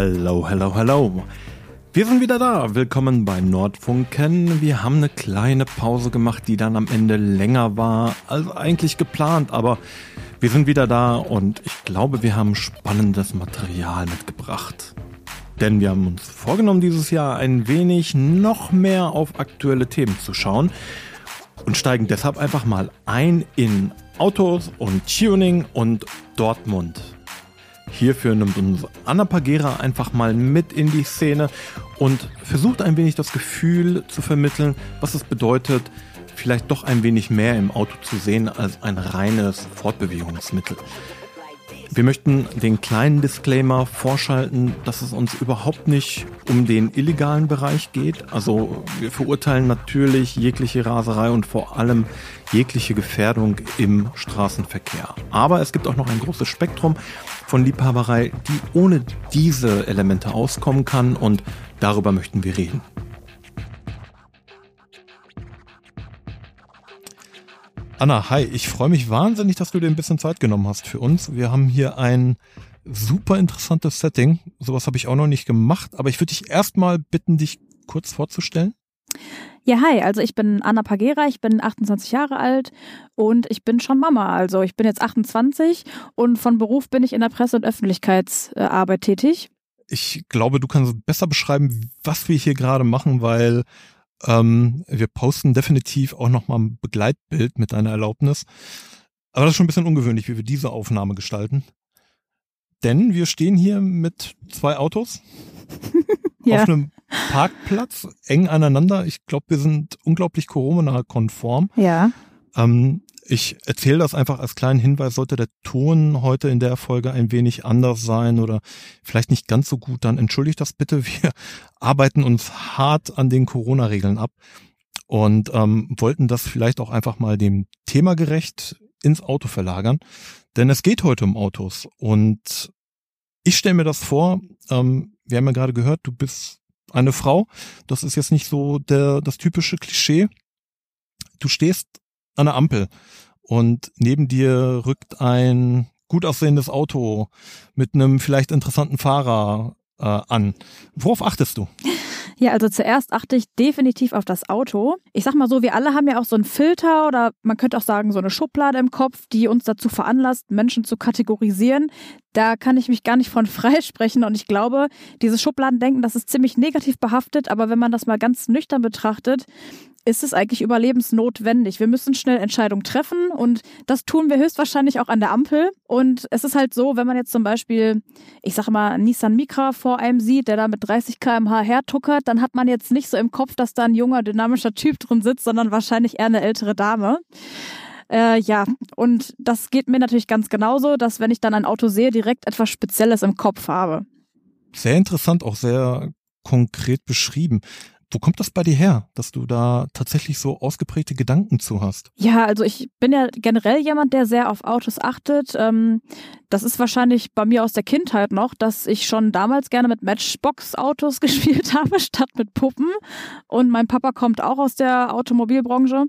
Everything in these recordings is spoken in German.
Hello, hello, hello. Wir sind wieder da. Willkommen bei Nordfunken. Wir haben eine kleine Pause gemacht, die dann am Ende länger war als eigentlich geplant, aber wir sind wieder da und ich glaube, wir haben spannendes Material mitgebracht. Denn wir haben uns vorgenommen, dieses Jahr ein wenig noch mehr auf aktuelle Themen zu schauen und steigen deshalb einfach mal ein in Autos und Tuning und Dortmund. Hierfür nimmt uns Anna Pagera einfach mal mit in die Szene und versucht ein wenig das Gefühl zu vermitteln, was es bedeutet, vielleicht doch ein wenig mehr im Auto zu sehen als ein reines Fortbewegungsmittel. Wir möchten den kleinen Disclaimer vorschalten, dass es uns überhaupt nicht um den illegalen Bereich geht. Also wir verurteilen natürlich jegliche Raserei und vor allem jegliche Gefährdung im Straßenverkehr. Aber es gibt auch noch ein großes Spektrum von Liebhaberei, die ohne diese Elemente auskommen kann und darüber möchten wir reden. Anna, hi, ich freue mich wahnsinnig, dass du dir ein bisschen Zeit genommen hast für uns. Wir haben hier ein super interessantes Setting. Sowas habe ich auch noch nicht gemacht, aber ich würde dich erstmal bitten, dich kurz vorzustellen. Ja, hi, also ich bin Anna Pagera, ich bin 28 Jahre alt und ich bin schon Mama. Also ich bin jetzt 28 und von Beruf bin ich in der Presse- und Öffentlichkeitsarbeit tätig. Ich glaube, du kannst besser beschreiben, was wir hier gerade machen, weil ähm, wir posten definitiv auch nochmal ein Begleitbild mit deiner Erlaubnis. Aber das ist schon ein bisschen ungewöhnlich, wie wir diese Aufnahme gestalten. Denn wir stehen hier mit zwei Autos ja. auf einem Parkplatz, eng aneinander. Ich glaube, wir sind unglaublich Corona-konform. Ja. Ähm, ich erzähle das einfach als kleinen Hinweis, sollte der Ton heute in der Folge ein wenig anders sein oder vielleicht nicht ganz so gut, dann entschuldigt das bitte. Wir arbeiten uns hart an den Corona-Regeln ab und ähm, wollten das vielleicht auch einfach mal dem Thema gerecht ins Auto verlagern. Denn es geht heute um Autos und ich stelle mir das vor, ähm, wir haben ja gerade gehört, du bist eine Frau. Das ist jetzt nicht so der, das typische Klischee. Du stehst an der Ampel und neben dir rückt ein gut aussehendes Auto mit einem vielleicht interessanten Fahrer äh, an. Worauf achtest du? Ja, also zuerst achte ich definitiv auf das Auto. Ich sag mal so, wir alle haben ja auch so einen Filter oder man könnte auch sagen so eine Schublade im Kopf, die uns dazu veranlasst, Menschen zu kategorisieren. Da kann ich mich gar nicht von freisprechen und ich glaube, dieses Schubladendenken, das ist ziemlich negativ behaftet, aber wenn man das mal ganz nüchtern betrachtet, ist es eigentlich überlebensnotwendig. Wir müssen schnell Entscheidungen treffen und das tun wir höchstwahrscheinlich auch an der Ampel. Und es ist halt so, wenn man jetzt zum Beispiel, ich sage mal, Nissan Micra vor einem sieht, der da mit 30 km/h hertuckert, dann hat man jetzt nicht so im Kopf, dass da ein junger, dynamischer Typ drin sitzt, sondern wahrscheinlich eher eine ältere Dame. Äh, ja, und das geht mir natürlich ganz genauso, dass wenn ich dann ein Auto sehe, direkt etwas Spezielles im Kopf habe. Sehr interessant, auch sehr konkret beschrieben. Wo kommt das bei dir her, dass du da tatsächlich so ausgeprägte Gedanken zu hast? Ja, also ich bin ja generell jemand, der sehr auf Autos achtet. Ähm, das ist wahrscheinlich bei mir aus der Kindheit noch, dass ich schon damals gerne mit Matchbox-Autos gespielt habe, statt mit Puppen. Und mein Papa kommt auch aus der Automobilbranche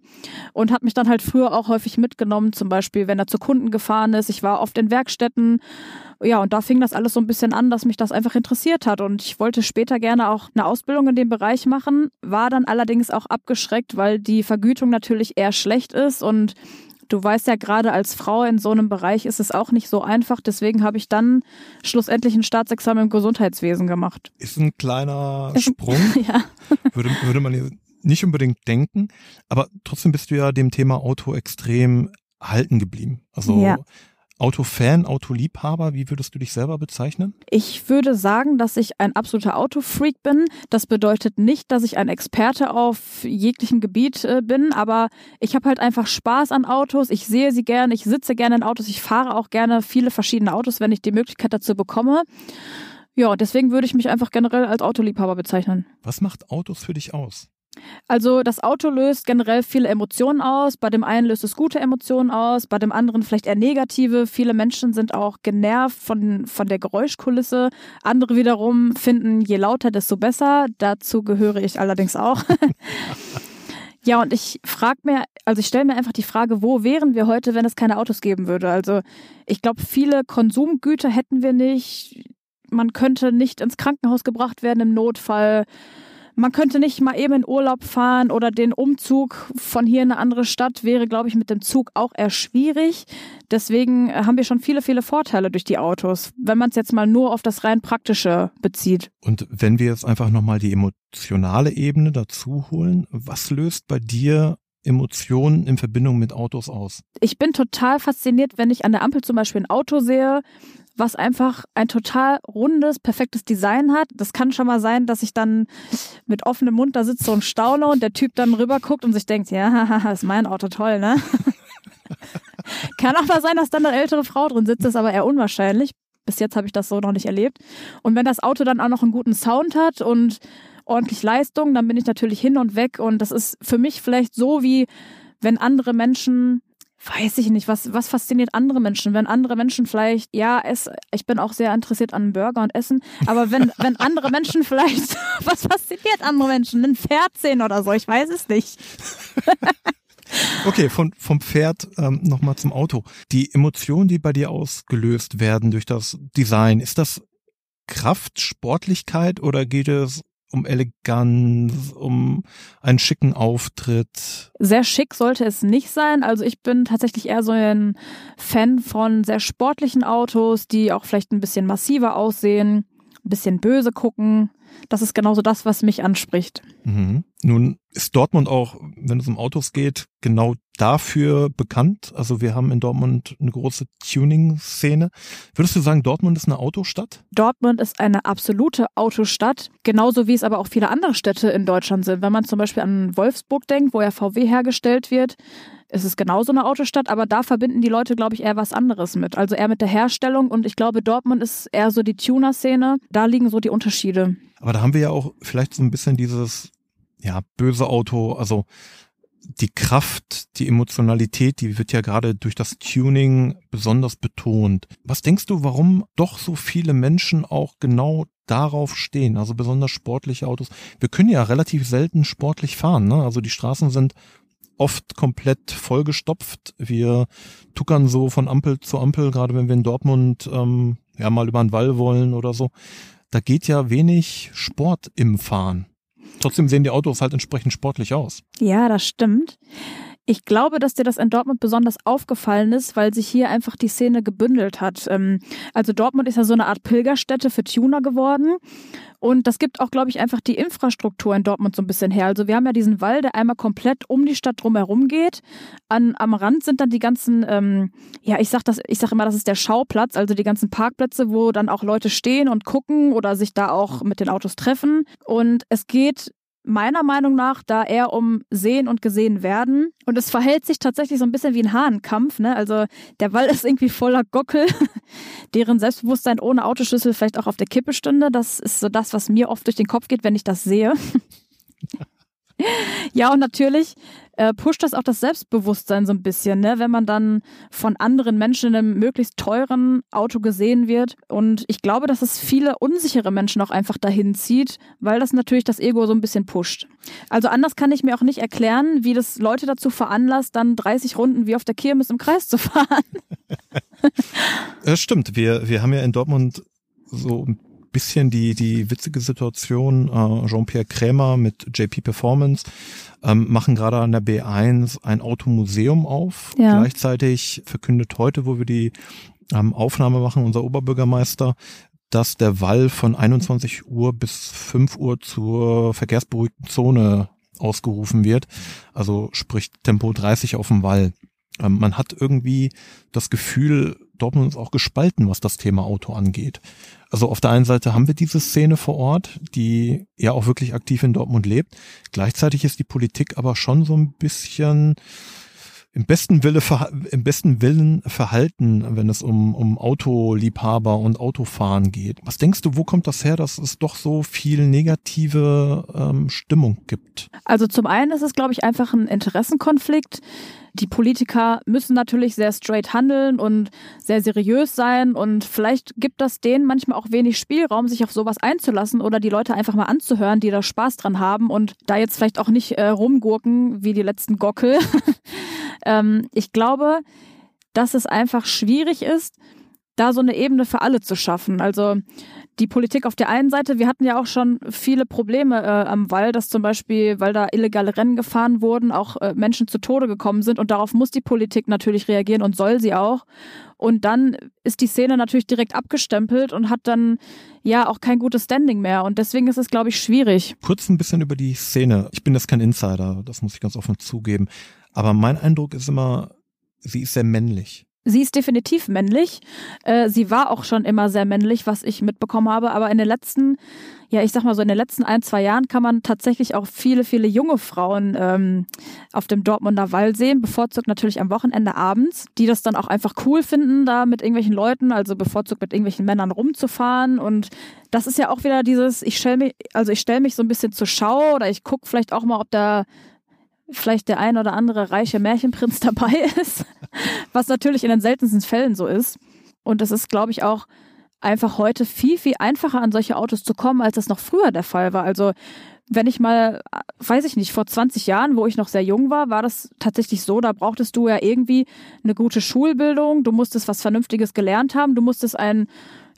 und hat mich dann halt früher auch häufig mitgenommen, zum Beispiel, wenn er zu Kunden gefahren ist. Ich war oft in Werkstätten ja, und da fing das alles so ein bisschen an, dass mich das einfach interessiert hat. Und ich wollte später gerne auch eine Ausbildung in dem Bereich machen, war dann allerdings auch abgeschreckt, weil die Vergütung natürlich eher schlecht ist und Du weißt ja, gerade als Frau in so einem Bereich ist es auch nicht so einfach. Deswegen habe ich dann schlussendlich ein Staatsexamen im Gesundheitswesen gemacht. Ist ein kleiner Sprung. ja. würde, würde man nicht unbedingt denken. Aber trotzdem bist du ja dem Thema Auto extrem halten geblieben. Also ja. Autofan, Autoliebhaber, wie würdest du dich selber bezeichnen? Ich würde sagen, dass ich ein absoluter Autofreak bin. Das bedeutet nicht, dass ich ein Experte auf jeglichem Gebiet äh, bin, aber ich habe halt einfach Spaß an Autos. Ich sehe sie gerne, ich sitze gerne in Autos, ich fahre auch gerne viele verschiedene Autos, wenn ich die Möglichkeit dazu bekomme. Ja, deswegen würde ich mich einfach generell als Autoliebhaber bezeichnen. Was macht Autos für dich aus? Also das Auto löst generell viele Emotionen aus. Bei dem einen löst es gute Emotionen aus, bei dem anderen vielleicht eher negative. Viele Menschen sind auch genervt von, von der Geräuschkulisse. Andere wiederum finden, je lauter, desto besser. Dazu gehöre ich allerdings auch. ja, und ich frage mir, also ich stelle mir einfach die Frage, wo wären wir heute, wenn es keine Autos geben würde? Also ich glaube, viele Konsumgüter hätten wir nicht man könnte nicht ins Krankenhaus gebracht werden im Notfall. Man könnte nicht mal eben in Urlaub fahren oder den Umzug von hier in eine andere Stadt wäre, glaube ich, mit dem Zug auch eher schwierig. Deswegen haben wir schon viele, viele Vorteile durch die Autos, wenn man es jetzt mal nur auf das rein praktische bezieht. Und wenn wir jetzt einfach nochmal die emotionale Ebene dazu holen, was löst bei dir Emotionen in Verbindung mit Autos aus? Ich bin total fasziniert, wenn ich an der Ampel zum Beispiel ein Auto sehe, was einfach ein total rundes, perfektes Design hat. Das kann schon mal sein, dass ich dann mit offenem Mund da sitze und staune und der Typ dann rüber guckt und sich denkt, ja, ist mein Auto toll, ne? kann auch mal sein, dass dann eine ältere Frau drin sitzt, ist aber eher unwahrscheinlich. Bis jetzt habe ich das so noch nicht erlebt. Und wenn das Auto dann auch noch einen guten Sound hat und ordentlich Leistung, dann bin ich natürlich hin und weg. Und das ist für mich vielleicht so, wie wenn andere Menschen weiß ich nicht, was, was fasziniert andere Menschen? Wenn andere Menschen vielleicht, ja, es, ich bin auch sehr interessiert an Burger und Essen, aber wenn, wenn andere Menschen vielleicht, was fasziniert andere Menschen? Ein Pferd sehen oder so, ich weiß es nicht. Okay, von, vom Pferd ähm, nochmal zum Auto. Die Emotionen, die bei dir ausgelöst werden durch das Design, ist das Kraft, Sportlichkeit oder geht es um Eleganz, um einen schicken Auftritt. Sehr schick sollte es nicht sein. Also ich bin tatsächlich eher so ein Fan von sehr sportlichen Autos, die auch vielleicht ein bisschen massiver aussehen, ein bisschen böse gucken. Das ist genauso das, was mich anspricht. Mhm. Nun ist Dortmund auch, wenn es um Autos geht, genau dafür bekannt. Also wir haben in Dortmund eine große Tuning-Szene. Würdest du sagen, Dortmund ist eine Autostadt? Dortmund ist eine absolute Autostadt, genauso wie es aber auch viele andere Städte in Deutschland sind. Wenn man zum Beispiel an Wolfsburg denkt, wo ja VW hergestellt wird, ist es genauso eine Autostadt, aber da verbinden die Leute, glaube ich, eher was anderes mit. Also eher mit der Herstellung und ich glaube, Dortmund ist eher so die Tuner-Szene. Da liegen so die Unterschiede. Aber da haben wir ja auch vielleicht so ein bisschen dieses, ja, böse Auto, also die Kraft, die Emotionalität, die wird ja gerade durch das Tuning besonders betont. Was denkst du, warum doch so viele Menschen auch genau darauf stehen, also besonders sportliche Autos? Wir können ja relativ selten sportlich fahren, ne? Also die Straßen sind oft komplett vollgestopft. Wir tuckern so von Ampel zu Ampel, gerade wenn wir in Dortmund ähm, ja mal über den Wall wollen oder so. Da geht ja wenig Sport im Fahren. Trotzdem sehen die Autos halt entsprechend sportlich aus. Ja, das stimmt. Ich glaube, dass dir das in Dortmund besonders aufgefallen ist, weil sich hier einfach die Szene gebündelt hat. Ähm, also Dortmund ist ja so eine Art Pilgerstätte für Tuner geworden. Und das gibt auch, glaube ich, einfach die Infrastruktur in Dortmund so ein bisschen her. Also wir haben ja diesen Wall, der einmal komplett um die Stadt drumherum geht. An, am Rand sind dann die ganzen, ähm, ja, ich sag das, ich sag immer, das ist der Schauplatz, also die ganzen Parkplätze, wo dann auch Leute stehen und gucken oder sich da auch mit den Autos treffen. Und es geht meiner Meinung nach da eher um Sehen und Gesehen werden. Und es verhält sich tatsächlich so ein bisschen wie ein Hahnenkampf. Ne? Also der Wall ist irgendwie voller Gockel, deren Selbstbewusstsein ohne Autoschlüssel vielleicht auch auf der Kippe stünde. Das ist so das, was mir oft durch den Kopf geht, wenn ich das sehe. ja, und natürlich äh, pusht das auch das Selbstbewusstsein so ein bisschen, ne? wenn man dann von anderen Menschen in einem möglichst teuren Auto gesehen wird. Und ich glaube, dass es viele unsichere Menschen auch einfach dahin zieht, weil das natürlich das Ego so ein bisschen pusht. Also anders kann ich mir auch nicht erklären, wie das Leute dazu veranlasst, dann 30 Runden wie auf der Kirmes im Kreis zu fahren. Das stimmt. Wir, wir haben ja in Dortmund so ein bisschen die, die witzige Situation. Äh, Jean-Pierre Krämer mit JP Performance ähm, machen gerade an der B1 ein Automuseum auf. Ja. Gleichzeitig verkündet heute, wo wir die ähm, Aufnahme machen, unser Oberbürgermeister, dass der Wall von 21 Uhr bis 5 Uhr zur verkehrsberuhigten Zone ausgerufen wird. Also sprich Tempo 30 auf dem Wall. Ähm, man hat irgendwie das Gefühl, Dortmund ist auch gespalten, was das Thema Auto angeht. Also auf der einen Seite haben wir diese Szene vor Ort, die ja auch wirklich aktiv in Dortmund lebt. Gleichzeitig ist die Politik aber schon so ein bisschen im besten Wille, im besten Willen verhalten, wenn es um, um Autoliebhaber und Autofahren geht. Was denkst du, wo kommt das her, dass es doch so viel negative ähm, Stimmung gibt? Also zum einen ist es, glaube ich, einfach ein Interessenkonflikt. Die Politiker müssen natürlich sehr straight handeln und sehr seriös sein und vielleicht gibt das denen manchmal auch wenig Spielraum, sich auf sowas einzulassen oder die Leute einfach mal anzuhören, die da Spaß dran haben und da jetzt vielleicht auch nicht äh, rumgurken wie die letzten Gockel. ähm, ich glaube, dass es einfach schwierig ist, da so eine Ebene für alle zu schaffen. Also die Politik auf der einen Seite, wir hatten ja auch schon viele Probleme äh, am Wall, dass zum Beispiel, weil da illegale Rennen gefahren wurden, auch äh, Menschen zu Tode gekommen sind und darauf muss die Politik natürlich reagieren und soll sie auch. Und dann ist die Szene natürlich direkt abgestempelt und hat dann ja auch kein gutes Standing mehr. Und deswegen ist es, glaube ich, schwierig. Kurz ein bisschen über die Szene. Ich bin jetzt kein Insider, das muss ich ganz offen zugeben. Aber mein Eindruck ist immer, sie ist sehr männlich. Sie ist definitiv männlich. Äh, sie war auch schon immer sehr männlich, was ich mitbekommen habe. Aber in den letzten, ja, ich sag mal so, in den letzten ein, zwei Jahren kann man tatsächlich auch viele, viele junge Frauen ähm, auf dem Dortmunder Wall sehen. Bevorzugt natürlich am Wochenende abends, die das dann auch einfach cool finden, da mit irgendwelchen Leuten, also bevorzugt mit irgendwelchen Männern rumzufahren. Und das ist ja auch wieder dieses, ich stelle mich, also ich stelle mich so ein bisschen zur Schau oder ich gucke vielleicht auch mal, ob da vielleicht der ein oder andere reiche Märchenprinz dabei ist, was natürlich in den seltensten Fällen so ist. Und es ist, glaube ich, auch einfach heute viel, viel einfacher an solche Autos zu kommen, als das noch früher der Fall war. Also wenn ich mal, weiß ich nicht, vor 20 Jahren, wo ich noch sehr jung war, war das tatsächlich so, da brauchtest du ja irgendwie eine gute Schulbildung, du musstest was Vernünftiges gelernt haben, du musstest ein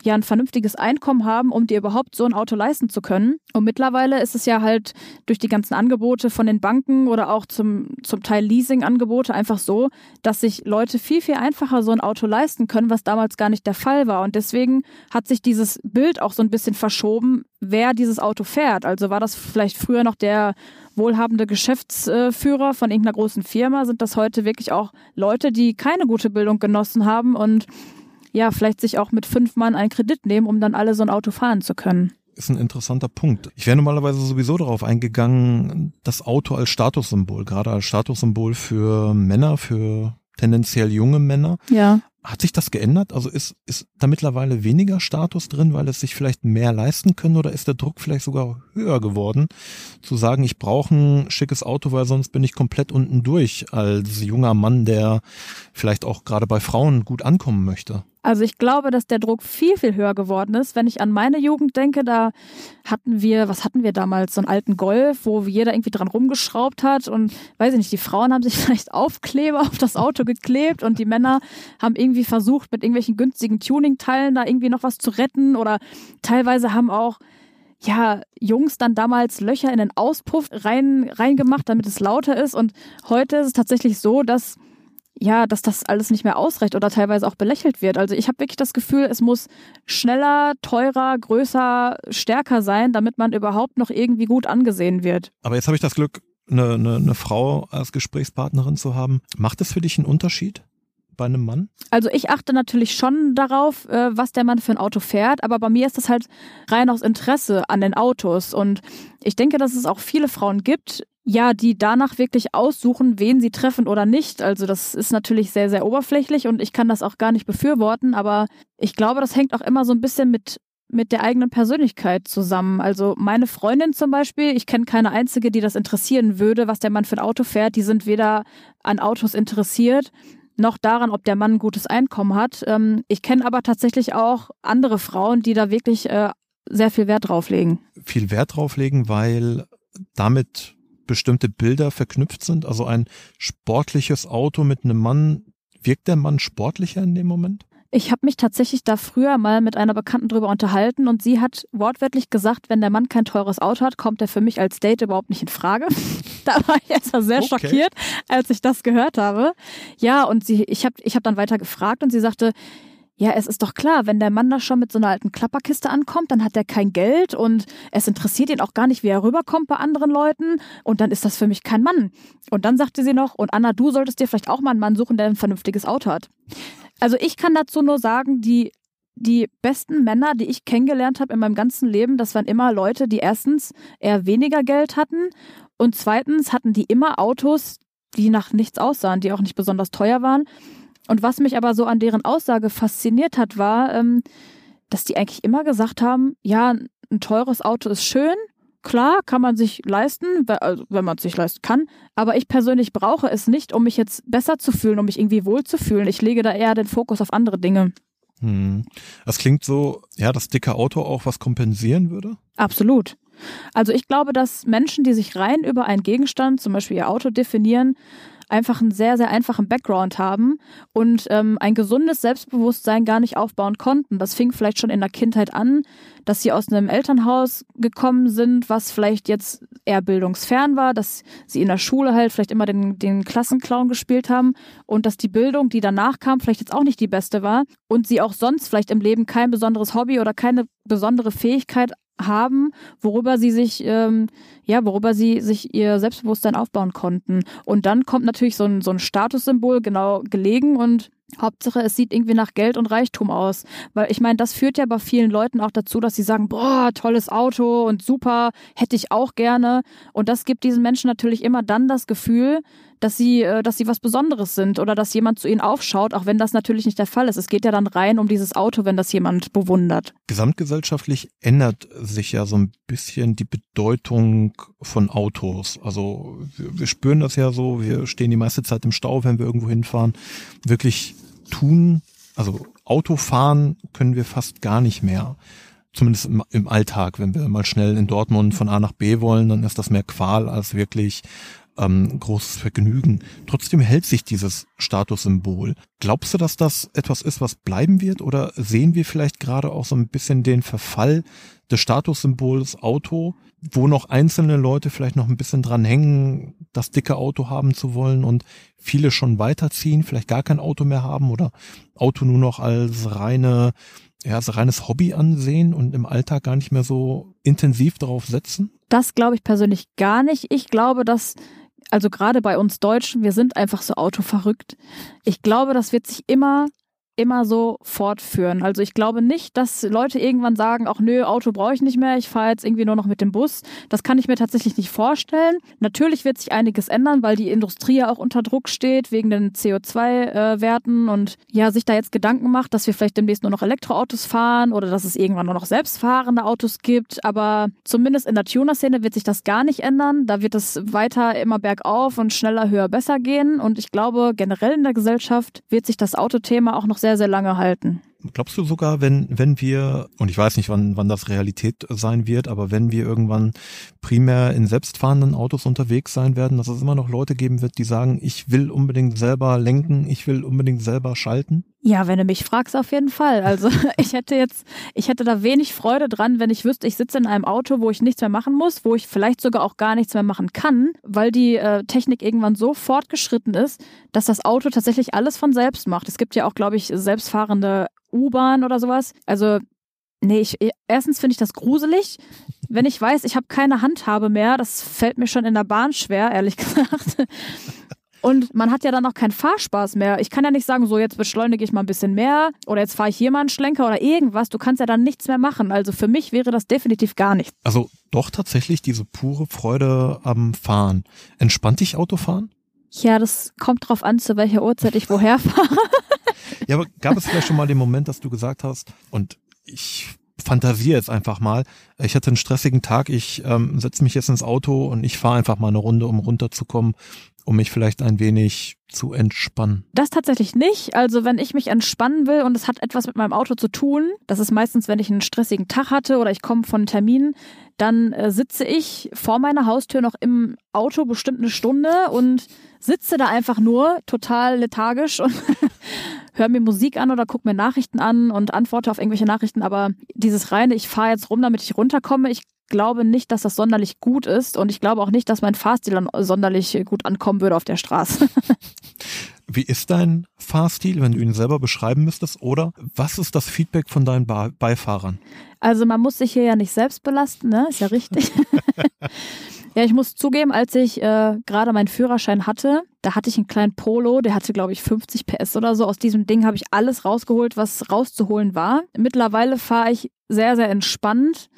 ja ein vernünftiges Einkommen haben, um dir überhaupt so ein Auto leisten zu können. Und mittlerweile ist es ja halt durch die ganzen Angebote von den Banken oder auch zum, zum Teil Leasing-Angebote einfach so, dass sich Leute viel, viel einfacher so ein Auto leisten können, was damals gar nicht der Fall war. Und deswegen hat sich dieses Bild auch so ein bisschen verschoben, wer dieses Auto fährt. Also war das vielleicht früher noch der wohlhabende Geschäftsführer von irgendeiner großen Firma, sind das heute wirklich auch Leute, die keine gute Bildung genossen haben und ja, vielleicht sich auch mit fünf Mann einen Kredit nehmen, um dann alle so ein Auto fahren zu können. Ist ein interessanter Punkt. Ich wäre normalerweise sowieso darauf eingegangen, das Auto als Statussymbol, gerade als Statussymbol für Männer, für tendenziell junge Männer. Ja. Hat sich das geändert? Also ist, ist da mittlerweile weniger Status drin, weil es sich vielleicht mehr leisten können oder ist der Druck vielleicht sogar höher geworden, zu sagen, ich brauche ein schickes Auto, weil sonst bin ich komplett unten durch als junger Mann, der vielleicht auch gerade bei Frauen gut ankommen möchte? Also ich glaube, dass der Druck viel, viel höher geworden ist. Wenn ich an meine Jugend denke, da hatten wir, was hatten wir damals, so einen alten Golf, wo jeder irgendwie dran rumgeschraubt hat und weiß ich nicht, die Frauen haben sich vielleicht Aufkleber auf das Auto geklebt und die Männer haben irgendwie versucht, mit irgendwelchen günstigen Tuning-Teilen da irgendwie noch was zu retten oder teilweise haben auch ja, Jungs dann damals Löcher in den Auspuff rein, reingemacht, damit es lauter ist. Und heute ist es tatsächlich so, dass ja, dass das alles nicht mehr ausreicht oder teilweise auch belächelt wird. Also ich habe wirklich das Gefühl, es muss schneller, teurer, größer, stärker sein, damit man überhaupt noch irgendwie gut angesehen wird. Aber jetzt habe ich das Glück, eine, eine, eine Frau als Gesprächspartnerin zu haben. Macht das für dich einen Unterschied? Bei einem Mann? Also ich achte natürlich schon darauf, äh, was der Mann für ein Auto fährt, aber bei mir ist das halt rein aus Interesse an den Autos. Und ich denke, dass es auch viele Frauen gibt, ja, die danach wirklich aussuchen, wen sie treffen oder nicht. Also das ist natürlich sehr, sehr oberflächlich und ich kann das auch gar nicht befürworten, aber ich glaube, das hängt auch immer so ein bisschen mit mit der eigenen Persönlichkeit zusammen. Also meine Freundin zum Beispiel, ich kenne keine einzige, die das interessieren würde, was der Mann für ein Auto fährt. Die sind weder an Autos interessiert, noch daran, ob der Mann ein gutes Einkommen hat. Ähm, ich kenne aber tatsächlich auch andere Frauen, die da wirklich äh, sehr viel Wert drauf legen. Viel Wert drauf legen, weil damit bestimmte Bilder verknüpft sind? Also ein sportliches Auto mit einem Mann, wirkt der Mann sportlicher in dem Moment? Ich habe mich tatsächlich da früher mal mit einer Bekannten drüber unterhalten und sie hat wortwörtlich gesagt, wenn der Mann kein teures Auto hat, kommt er für mich als Date überhaupt nicht in Frage. da war ich erstmal sehr okay. schockiert, als ich das gehört habe. Ja, und sie, ich habe ich hab dann weiter gefragt und sie sagte, ja, es ist doch klar, wenn der Mann da schon mit so einer alten Klapperkiste ankommt, dann hat er kein Geld und es interessiert ihn auch gar nicht, wie er rüberkommt bei anderen Leuten und dann ist das für mich kein Mann. Und dann sagte sie noch, und Anna, du solltest dir vielleicht auch mal einen Mann suchen, der ein vernünftiges Auto hat. Also ich kann dazu nur sagen, die die besten Männer, die ich kennengelernt habe in meinem ganzen Leben, das waren immer Leute, die erstens eher weniger Geld hatten und zweitens hatten die immer Autos, die nach nichts aussahen, die auch nicht besonders teuer waren. Und was mich aber so an deren Aussage fasziniert hat, war, ähm, dass die eigentlich immer gesagt haben, ja, ein teures Auto ist schön, klar, kann man sich leisten, also wenn man es sich leisten kann, aber ich persönlich brauche es nicht, um mich jetzt besser zu fühlen, um mich irgendwie wohl zu fühlen. Ich lege da eher den Fokus auf andere Dinge. Hm. Das klingt so, ja, dass dicke Auto auch was kompensieren würde? Absolut. Also ich glaube, dass Menschen, die sich rein über einen Gegenstand, zum Beispiel ihr Auto definieren, einfach einen sehr, sehr einfachen Background haben und ähm, ein gesundes Selbstbewusstsein gar nicht aufbauen konnten. Das fing vielleicht schon in der Kindheit an, dass sie aus einem Elternhaus gekommen sind, was vielleicht jetzt eher bildungsfern war, dass sie in der Schule halt vielleicht immer den, den Klassenclown gespielt haben und dass die Bildung, die danach kam, vielleicht jetzt auch nicht die beste war und sie auch sonst vielleicht im Leben kein besonderes Hobby oder keine besondere Fähigkeit haben, worüber sie sich, ähm, ja, worüber sie sich ihr Selbstbewusstsein aufbauen konnten. Und dann kommt natürlich so ein, so ein Statussymbol genau gelegen und Hauptsache, es sieht irgendwie nach Geld und Reichtum aus. Weil ich meine, das führt ja bei vielen Leuten auch dazu, dass sie sagen, boah, tolles Auto und super, hätte ich auch gerne. Und das gibt diesen Menschen natürlich immer dann das Gefühl, dass sie, äh, dass sie was Besonderes sind oder dass jemand zu ihnen aufschaut, auch wenn das natürlich nicht der Fall ist. Es geht ja dann rein um dieses Auto, wenn das jemand bewundert. Gesamtgesellschaftlich ändert sich ja so ein bisschen die Bedeutung von Autos. Also wir, wir spüren das ja so, wir stehen die meiste Zeit im Stau, wenn wir irgendwo hinfahren. Wirklich tun, also Autofahren können wir fast gar nicht mehr zumindest im, im, Alltag, wenn wir mal schnell in Dortmund von A nach B wollen, dann ist das mehr Qual als wirklich ähm, großes Vergnügen. Trotzdem hält sich dieses Statussymbol. Glaubst du, dass das etwas ist, was bleiben wird? Oder sehen wir vielleicht gerade auch so ein bisschen den Verfall des Statussymbols Auto, wo noch einzelne Leute vielleicht noch ein bisschen dran hängen, das dicke Auto haben zu wollen und viele schon weiterziehen, vielleicht gar kein Auto mehr haben oder Auto nur noch als reine ja, als reines Hobby ansehen und im Alltag gar nicht mehr so intensiv darauf setzen? Das glaube ich persönlich gar nicht. Ich glaube, dass also gerade bei uns Deutschen, wir sind einfach so autoverrückt. Ich glaube, das wird sich immer immer so fortführen. Also ich glaube nicht, dass Leute irgendwann sagen, ach nö, Auto brauche ich nicht mehr, ich fahre jetzt irgendwie nur noch mit dem Bus. Das kann ich mir tatsächlich nicht vorstellen. Natürlich wird sich einiges ändern, weil die Industrie ja auch unter Druck steht wegen den CO2-Werten äh, und ja, sich da jetzt Gedanken macht, dass wir vielleicht demnächst nur noch Elektroautos fahren oder dass es irgendwann nur noch selbstfahrende Autos gibt. Aber zumindest in der Tuner-Szene wird sich das gar nicht ändern. Da wird es weiter immer bergauf und schneller, höher, besser gehen. Und ich glaube, generell in der Gesellschaft wird sich das Autothema auch noch sehr, sehr lange halten. Glaubst du sogar, wenn, wenn wir, und ich weiß nicht, wann, wann das Realität sein wird, aber wenn wir irgendwann primär in selbstfahrenden Autos unterwegs sein werden, dass es immer noch Leute geben wird, die sagen, ich will unbedingt selber lenken, ich will unbedingt selber schalten? Ja, wenn du mich fragst, auf jeden Fall. Also ich hätte jetzt, ich hätte da wenig Freude dran, wenn ich wüsste, ich sitze in einem Auto, wo ich nichts mehr machen muss, wo ich vielleicht sogar auch gar nichts mehr machen kann, weil die äh, Technik irgendwann so fortgeschritten ist, dass das Auto tatsächlich alles von selbst macht. Es gibt ja auch, glaube ich, selbstfahrende U-Bahn oder sowas. Also Nee, ich, erstens finde ich das gruselig. Wenn ich weiß, ich habe keine Handhabe mehr, das fällt mir schon in der Bahn schwer, ehrlich gesagt. Und man hat ja dann auch keinen Fahrspaß mehr. Ich kann ja nicht sagen, so jetzt beschleunige ich mal ein bisschen mehr oder jetzt fahre ich hier mal einen Schlenker oder irgendwas. Du kannst ja dann nichts mehr machen. Also für mich wäre das definitiv gar nichts. Also doch tatsächlich diese pure Freude am Fahren. Entspannt dich Autofahren? Ja, das kommt drauf an, zu welcher Uhrzeit ich woher fahre. ja, aber gab es vielleicht schon mal den Moment, dass du gesagt hast, und ich fantasiere jetzt einfach mal, ich hatte einen stressigen Tag, ich ähm, setze mich jetzt ins Auto und ich fahre einfach mal eine Runde, um runterzukommen um mich vielleicht ein wenig zu entspannen? Das tatsächlich nicht. Also wenn ich mich entspannen will und es hat etwas mit meinem Auto zu tun, das ist meistens, wenn ich einen stressigen Tag hatte oder ich komme von Terminen, dann äh, sitze ich vor meiner Haustür noch im Auto bestimmt eine Stunde und sitze da einfach nur total lethargisch und höre mir Musik an oder gucke mir Nachrichten an und antworte auf irgendwelche Nachrichten. Aber dieses reine, ich fahre jetzt rum, damit ich runterkomme, ich glaube nicht, dass das sonderlich gut ist und ich glaube auch nicht, dass mein Fahrstil dann sonderlich gut ankommen würde auf der Straße. Wie ist dein Fahrstil, wenn du ihn selber beschreiben müsstest? Oder was ist das Feedback von deinen Beifahrern? Also man muss sich hier ja nicht selbst belasten, ne? Ist ja richtig. ja, ich muss zugeben, als ich äh, gerade meinen Führerschein hatte, da hatte ich einen kleinen Polo, der hatte, glaube ich, 50 PS oder so. Aus diesem Ding habe ich alles rausgeholt, was rauszuholen war. Mittlerweile fahre ich sehr, sehr entspannt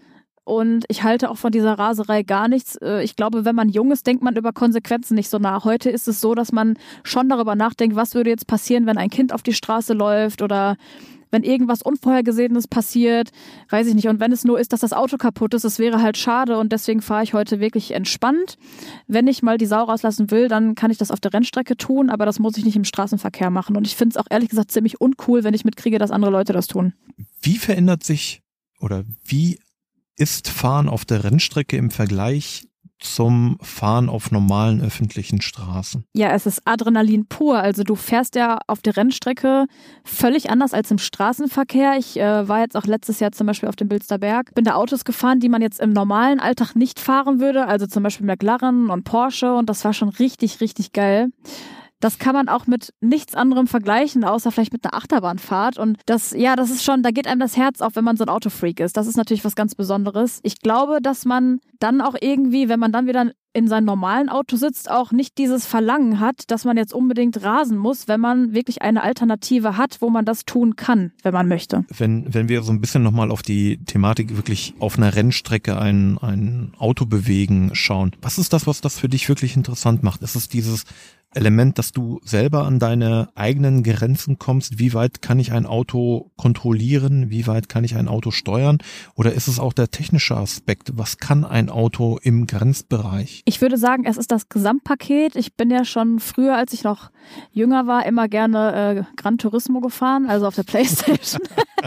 und ich halte auch von dieser Raserei gar nichts. Äh, ich glaube, wenn man jung ist, denkt man über Konsequenzen nicht so nach. Heute ist es so, dass man schon darüber nachdenkt, was würde jetzt passieren, wenn ein Kind auf die Straße läuft oder wenn irgendwas Unvorhergesehenes passiert, weiß ich nicht. Und wenn es nur ist, dass das Auto kaputt ist, das wäre halt schade und deswegen fahre ich heute wirklich entspannt. Wenn ich mal die Sau rauslassen will, dann kann ich das auf der Rennstrecke tun, aber das muss ich nicht im Straßenverkehr machen. Und ich finde es auch ehrlich gesagt ziemlich uncool, wenn ich mitkriege, dass andere Leute das tun. Wie verändert sich oder wie ist Fahren auf der Rennstrecke im Vergleich zum Fahren auf normalen öffentlichen Straßen. Ja, es ist Adrenalin pur. Also du fährst ja auf der Rennstrecke völlig anders als im Straßenverkehr. Ich äh, war jetzt auch letztes Jahr zum Beispiel auf dem Bilsterberg, bin da Autos gefahren, die man jetzt im normalen Alltag nicht fahren würde. Also zum Beispiel McLaren und Porsche und das war schon richtig, richtig geil. Das kann man auch mit nichts anderem vergleichen, außer vielleicht mit einer Achterbahnfahrt. Und das, ja, das ist schon, da geht einem das Herz auf, wenn man so ein Autofreak ist. Das ist natürlich was ganz Besonderes. Ich glaube, dass man dann auch irgendwie, wenn man dann wieder in seinem normalen Auto sitzt, auch nicht dieses Verlangen hat, dass man jetzt unbedingt rasen muss, wenn man wirklich eine Alternative hat, wo man das tun kann, wenn man möchte. Wenn, wenn wir so ein bisschen nochmal auf die Thematik wirklich auf einer Rennstrecke ein, ein Auto bewegen schauen, was ist das, was das für dich wirklich interessant macht? Ist es dieses Element, dass du selber an deine eigenen Grenzen kommst. Wie weit kann ich ein Auto kontrollieren? Wie weit kann ich ein Auto steuern? Oder ist es auch der technische Aspekt? Was kann ein Auto im Grenzbereich? Ich würde sagen, es ist das Gesamtpaket. Ich bin ja schon früher, als ich noch jünger war, immer gerne äh, Gran Turismo gefahren, also auf der Playstation.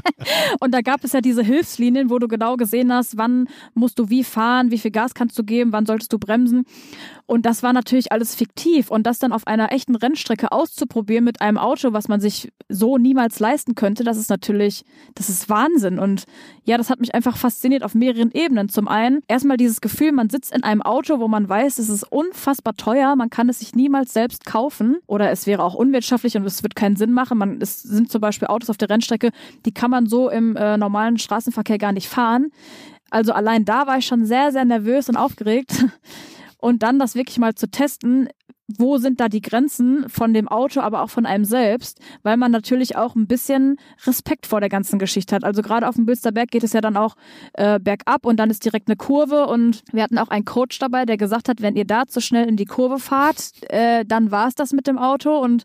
und da gab es ja diese Hilfslinien, wo du genau gesehen hast, wann musst du wie fahren, wie viel Gas kannst du geben, wann solltest du bremsen. Und das war natürlich alles fiktiv. Und das dann auf einer echten Rennstrecke auszuprobieren mit einem Auto, was man sich so niemals leisten könnte, das ist natürlich, das ist Wahnsinn. Und ja, das hat mich einfach fasziniert auf mehreren Ebenen. Zum einen erstmal dieses Gefühl, man sitzt in einem Auto, wo man weiß, es ist unfassbar teuer, man kann es sich niemals selbst kaufen oder es wäre auch unwirtschaftlich und es wird keinen Sinn machen. Man, es sind zum Beispiel Autos auf der Rennstrecke, die kann man so im äh, normalen Straßenverkehr gar nicht fahren. Also allein da war ich schon sehr, sehr nervös und aufgeregt. Und dann das wirklich mal zu testen, wo sind da die Grenzen von dem Auto, aber auch von einem selbst, weil man natürlich auch ein bisschen Respekt vor der ganzen Geschichte hat. Also gerade auf dem Bülsterberg geht es ja dann auch äh, bergab und dann ist direkt eine Kurve. Und wir hatten auch einen Coach dabei, der gesagt hat, wenn ihr da zu schnell in die Kurve fahrt, äh, dann war es das mit dem Auto. Und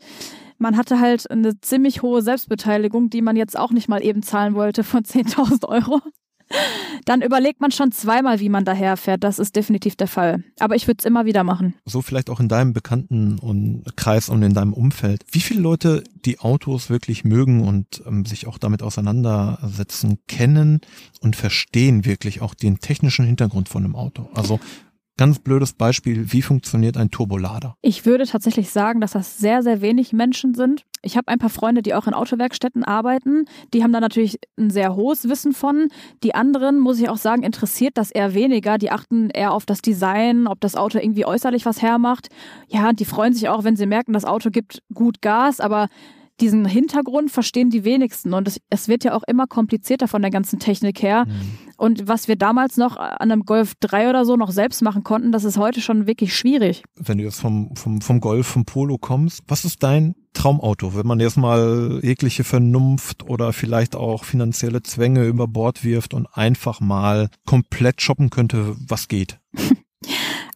man hatte halt eine ziemlich hohe Selbstbeteiligung, die man jetzt auch nicht mal eben zahlen wollte von 10.000 Euro dann überlegt man schon zweimal, wie man daherfährt. Das ist definitiv der Fall. Aber ich würde es immer wieder machen. So vielleicht auch in deinem Bekannten- und Kreis und in deinem Umfeld. Wie viele Leute, die Autos wirklich mögen und ähm, sich auch damit auseinandersetzen, kennen und verstehen wirklich auch den technischen Hintergrund von einem Auto? Also Ganz blödes Beispiel, wie funktioniert ein Turbolader? Ich würde tatsächlich sagen, dass das sehr, sehr wenig Menschen sind. Ich habe ein paar Freunde, die auch in Autowerkstätten arbeiten. Die haben da natürlich ein sehr hohes Wissen von. Die anderen, muss ich auch sagen, interessiert das eher weniger. Die achten eher auf das Design, ob das Auto irgendwie äußerlich was hermacht. Ja, die freuen sich auch, wenn sie merken, das Auto gibt gut Gas, aber diesen Hintergrund verstehen die wenigsten. Und es, es, wird ja auch immer komplizierter von der ganzen Technik her. Mhm. Und was wir damals noch an einem Golf 3 oder so noch selbst machen konnten, das ist heute schon wirklich schwierig. Wenn du jetzt vom, vom, vom Golf, vom Polo kommst, was ist dein Traumauto, wenn man jetzt mal jegliche Vernunft oder vielleicht auch finanzielle Zwänge über Bord wirft und einfach mal komplett shoppen könnte, was geht?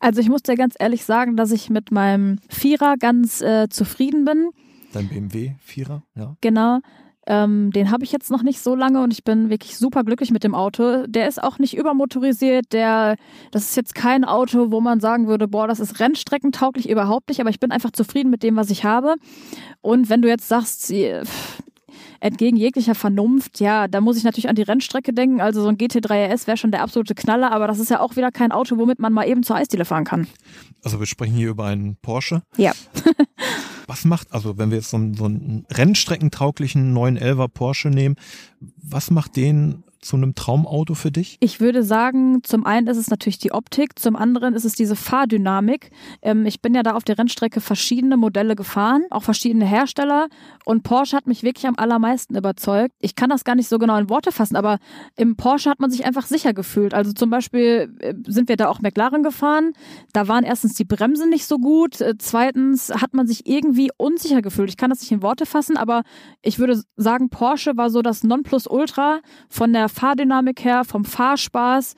Also ich muss dir ganz ehrlich sagen, dass ich mit meinem Vierer ganz äh, zufrieden bin. Dein BMW Vierer, ja. Genau. Ähm, den habe ich jetzt noch nicht so lange und ich bin wirklich super glücklich mit dem Auto. Der ist auch nicht übermotorisiert. Der, das ist jetzt kein Auto, wo man sagen würde, boah, das ist rennstreckentauglich überhaupt nicht. Aber ich bin einfach zufrieden mit dem, was ich habe. Und wenn du jetzt sagst, entgegen jeglicher Vernunft, ja, da muss ich natürlich an die Rennstrecke denken. Also so ein GT3 RS wäre schon der absolute Knaller, aber das ist ja auch wieder kein Auto, womit man mal eben zur Eisdiele fahren kann. Also wir sprechen hier über einen Porsche. Ja. was macht, also wenn wir jetzt so, einen, so einen rennstreckentauglichen 911er Porsche nehmen, was macht den zu einem Traumauto für dich? Ich würde sagen, zum einen ist es natürlich die Optik, zum anderen ist es diese Fahrdynamik. Ähm, ich bin ja da auf der Rennstrecke verschiedene Modelle gefahren, auch verschiedene Hersteller und Porsche hat mich wirklich am allermeisten überzeugt. Ich kann das gar nicht so genau in Worte fassen, aber im Porsche hat man sich einfach sicher gefühlt. Also zum Beispiel äh, sind wir da auch McLaren gefahren. Da waren erstens die Bremsen nicht so gut, äh, zweitens hat man sich irgendwie unsicher gefühlt. Ich kann das nicht in Worte fassen, aber ich würde sagen, Porsche war so das Nonplusultra von der Fahrdynamik her, vom Fahrspaß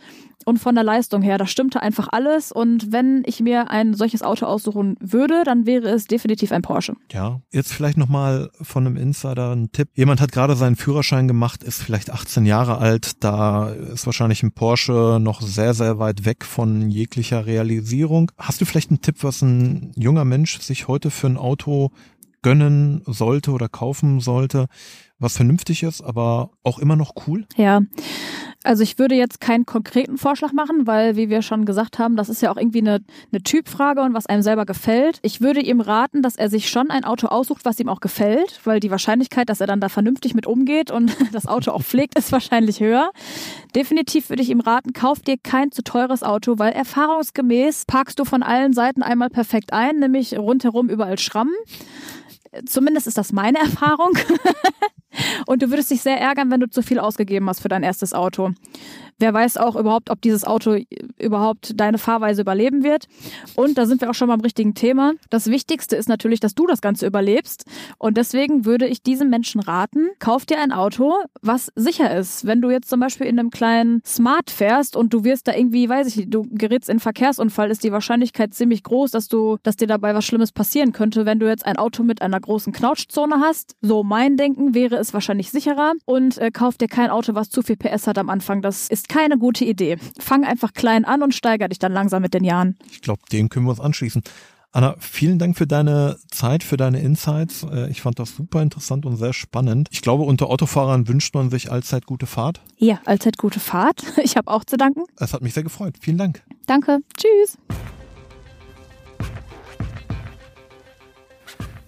und von der Leistung her. Da stimmte einfach alles. Und wenn ich mir ein solches Auto aussuchen würde, dann wäre es definitiv ein Porsche. Ja, jetzt vielleicht nochmal von einem Insider ein Tipp. Jemand hat gerade seinen Führerschein gemacht, ist vielleicht 18 Jahre alt. Da ist wahrscheinlich ein Porsche noch sehr, sehr weit weg von jeglicher Realisierung. Hast du vielleicht einen Tipp, was ein junger Mensch sich heute für ein Auto gönnen sollte oder kaufen sollte, was vernünftig ist, aber auch immer noch cool? Ja, Also ich würde jetzt keinen konkreten Vorschlag machen, weil, wie wir schon gesagt haben, das ist ja auch irgendwie eine, eine Typfrage und was einem selber gefällt. Ich würde ihm raten, dass er sich schon ein Auto aussucht, was ihm auch gefällt, weil die Wahrscheinlichkeit, dass er dann da vernünftig mit umgeht und das Auto auch pflegt, ist wahrscheinlich höher. Definitiv würde ich ihm raten, kauf dir kein zu teures Auto, weil erfahrungsgemäß parkst du von allen Seiten einmal perfekt ein, nämlich rundherum überall Schrammen. Zumindest ist das meine Erfahrung. Und du würdest dich sehr ärgern, wenn du zu viel ausgegeben hast für dein erstes Auto. Wer weiß auch überhaupt, ob dieses Auto überhaupt deine Fahrweise überleben wird. Und da sind wir auch schon beim richtigen Thema. Das Wichtigste ist natürlich, dass du das Ganze überlebst. Und deswegen würde ich diesem Menschen raten, kauf dir ein Auto, was sicher ist. Wenn du jetzt zum Beispiel in einem kleinen Smart fährst und du wirst da irgendwie, weiß ich du gerätst in Verkehrsunfall, ist die Wahrscheinlichkeit ziemlich groß, dass du, dass dir dabei was Schlimmes passieren könnte, wenn du jetzt ein Auto mit einer großen Knautschzone hast. So mein Denken wäre es wahrscheinlich sicherer und äh, kauf dir kein Auto, was zu viel PS hat am Anfang. Das ist keine gute Idee. Fang einfach klein an und steiger dich dann langsam mit den Jahren. Ich glaube, dem können wir uns anschließen. Anna, vielen Dank für deine Zeit, für deine Insights. Äh, ich fand das super interessant und sehr spannend. Ich glaube, unter Autofahrern wünscht man sich allzeit gute Fahrt. Ja, allzeit gute Fahrt. Ich habe auch zu danken. Es hat mich sehr gefreut. Vielen Dank. Danke. Tschüss.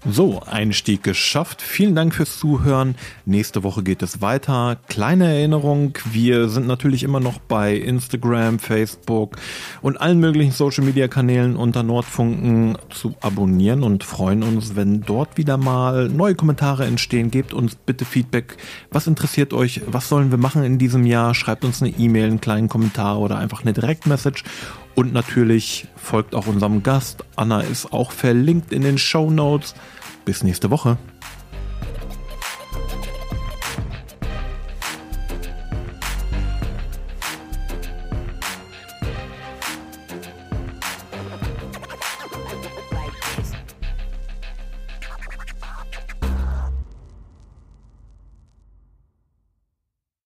So, Einstieg geschafft. Vielen Dank fürs Zuhören. Nächste Woche geht es weiter. Kleine Erinnerung, wir sind natürlich immer noch bei Instagram, Facebook und allen möglichen Social Media Kanälen unter Nordfunken zu abonnieren und freuen uns, wenn dort wieder mal neue Kommentare entstehen. Gebt uns bitte Feedback. Was interessiert euch? Was sollen wir machen in diesem Jahr? Schreibt uns eine E-Mail, einen kleinen Kommentar oder einfach eine Direktmessage. Und natürlich folgt auch unserem Gast. Anna ist auch verlinkt in den Show Notes. Bis nächste Woche.